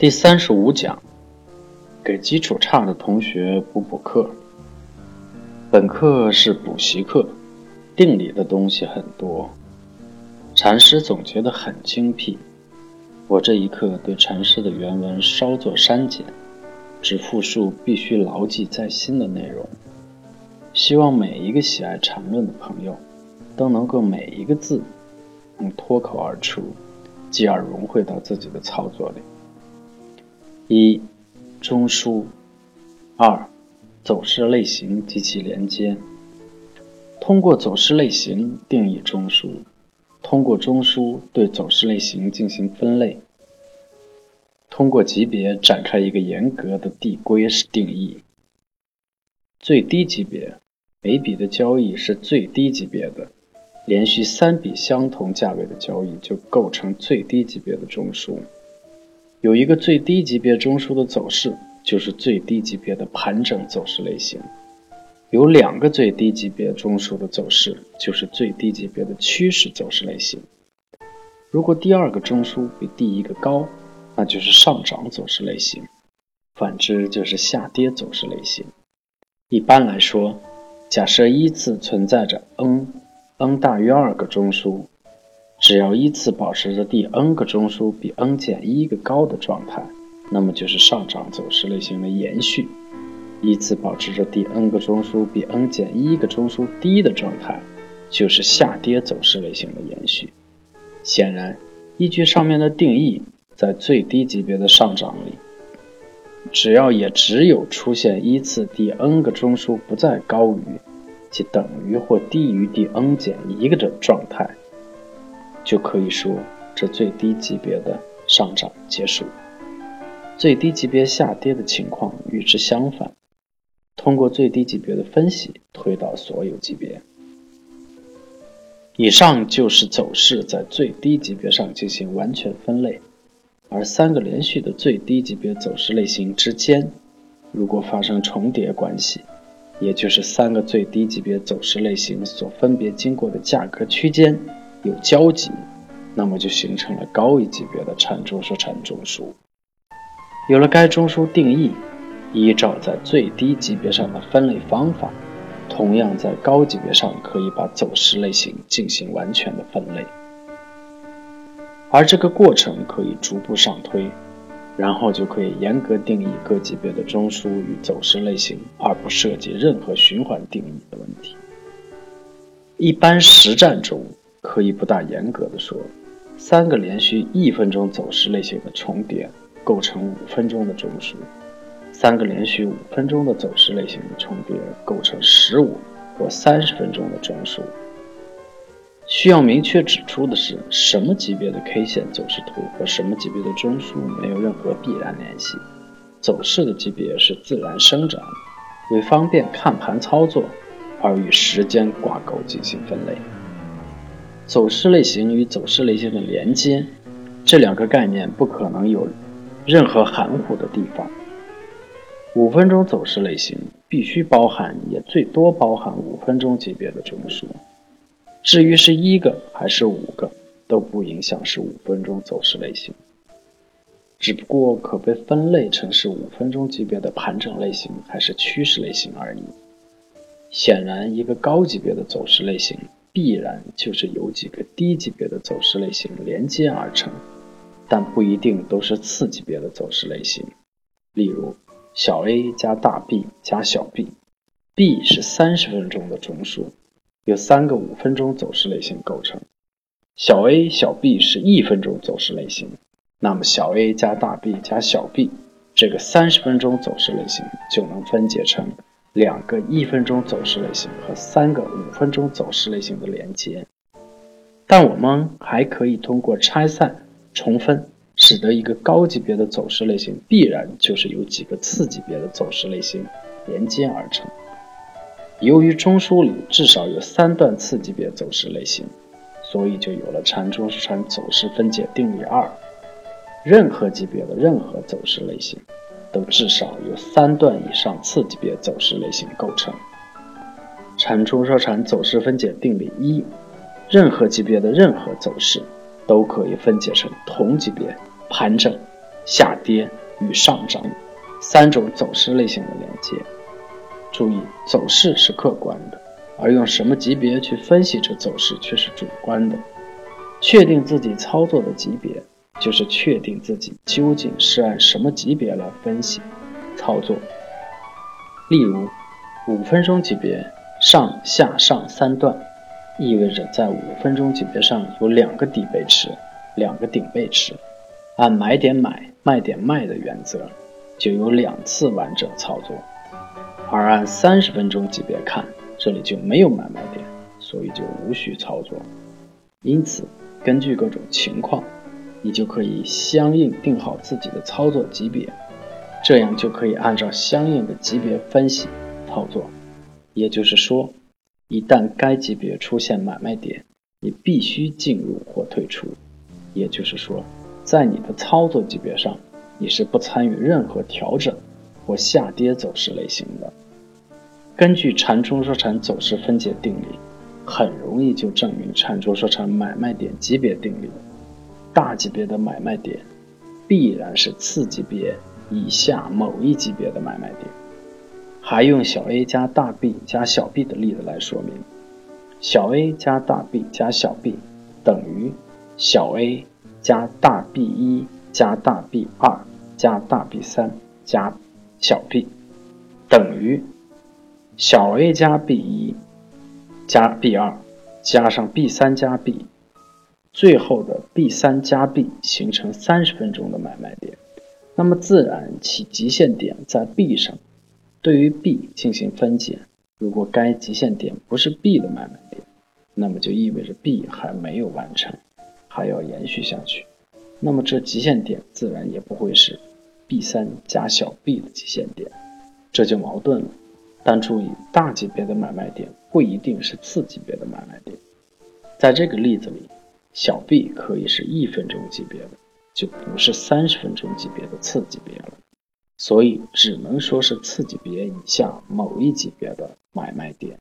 第三十五讲，给基础差的同学补补课。本课是补习课，定理的东西很多，禅师总结的很精辟。我这一课对禅师的原文稍作删减，只复述必须牢记在心的内容。希望每一个喜爱禅论的朋友，都能够每一个字能脱口而出，继而融汇到自己的操作里。一、中枢；二、走势类型及其连接。通过走势类型定义中枢，通过中枢对走势类型进行分类，通过级别展开一个严格的递归式定义。最低级别，每笔的交易是最低级别的，连续三笔相同价位的交易就构成最低级别的中枢。有一个最低级别中枢的走势，就是最低级别的盘整走势类型；有两个最低级别中枢的走势，就是最低级别的趋势走势类型。如果第二个中枢比第一个高，那就是上涨走势类型；反之就是下跌走势类型。一般来说，假设依次存在着 n，n 大于二个中枢。只要依次保持着第 n 个中枢比 n 减一个高的状态，那么就是上涨走势类型的延续；依次保持着第 n 个中枢比 n 减一个中枢低的状态，就是下跌走势类型的延续。显然，依据上面的定义，在最低级别的上涨里，只要也只有出现依次第 n 个中枢不再高于，即等于或低于第 n 减一个的状态。就可以说，这最低级别的上涨结束，最低级别下跌的情况与之相反。通过最低级别的分析，推导所有级别。以上就是走势在最低级别上进行完全分类，而三个连续的最低级别走势类型之间，如果发生重叠关系，也就是三个最低级别走势类型所分别经过的价格区间。有交集，那么就形成了高一级别的产中说缠中枢。有了该中枢定义，依照在最低级别上的分类方法，同样在高级别上可以把走势类型进行完全的分类。而这个过程可以逐步上推，然后就可以严格定义各级别的中枢与走势类型，而不涉及任何循环定义的问题。一般实战中。可以不大严格的说，三个连续一分钟走势类型的重叠构成五分钟的中枢，三个连续五分钟的走势类型的重叠构成十五或三十分钟的中枢。需要明确指出的是，什么级别的 K 线走势图和什么级别的中枢没有任何必然联系，走势的级别是自然生长，为方便看盘操作而与时间挂钩进行分类。走势类型与走势类型的连接，这两个概念不可能有任何含糊的地方。五分钟走势类型必须包含，也最多包含五分钟级别的中枢。至于是一个还是五个，都不影响是五分钟走势类型，只不过可被分类成是五分钟级别的盘整类型还是趋势类型而已。显然，一个高级别的走势类型。必然就是由几个低级别的走势类型连接而成，但不一定都是次级别的走势类型。例如，小 a 加大 B 加小 b，B 是三十分钟的中枢，由三个五分钟走势类型构成。小 a 小 b 是一分钟走势类型，那么小 a 加大 B 加小 b 这个三十分钟走势类型就能分解成。两个一分钟走势类型和三个五分钟走势类型的连接，但我们还可以通过拆散重分，使得一个高级别的走势类型必然就是由几个次级别的走势类型连接而成。由于中枢里至少有三段次级别走势类型，所以就有了缠中枢缠走势分解定理二：任何级别的任何走势类型。都至少有三段以上次级别走势类型构成。缠中说产走势分解定理一：任何级别的任何走势都可以分解成同级别盘整下跌与上涨三种走势类型的连接。注意，走势是客观的，而用什么级别去分析这走势却是主观的。确定自己操作的级别，就是确定自己究竟是按什么级别来分析操作。例如，五分钟级别上下上三段，意味着在五分钟级别上有两个底背驰，两个顶背驰，按买点买、卖点卖的原则，就有两次完整操作。而按三十分钟级别看，这里就没有买卖点，所以就无需操作。因此。根据各种情况，你就可以相应定好自己的操作级别，这样就可以按照相应的级别分析操作。也就是说，一旦该级别出现买卖点，你必须进入或退出。也就是说，在你的操作级别上，你是不参与任何调整或下跌走势类型的。根据缠中说禅走势分解定理。很容易就证明缠中说禅买卖点级别定律，大级别的买卖点必然是次级别以下某一级别的买卖点。还用小 a 加大 B 加小 b 的例子来说明：小 a 加大 B 加小 b 等于小 a 加大 B 一加大 B 二加大 B 三加小 b 等于小 a 加 B 一。加 B 二加上 B 三加 B，最后的 B 三加 B 形成三十分钟的买卖点，那么自然其极限点在 B 上。对于 B 进行分解，如果该极限点不是 B 的买卖点，那么就意味着 B 还没有完成，还要延续下去。那么这极限点自然也不会是 B 三加小 b 的极限点，这就矛盾了。但注意，大级别的买卖点不一定是次级别的买卖点。在这个例子里，小 b 可以是一分钟级别的，就不是三十分钟级别的次级别了。所以只能说是次级别以下某一级别的买卖点。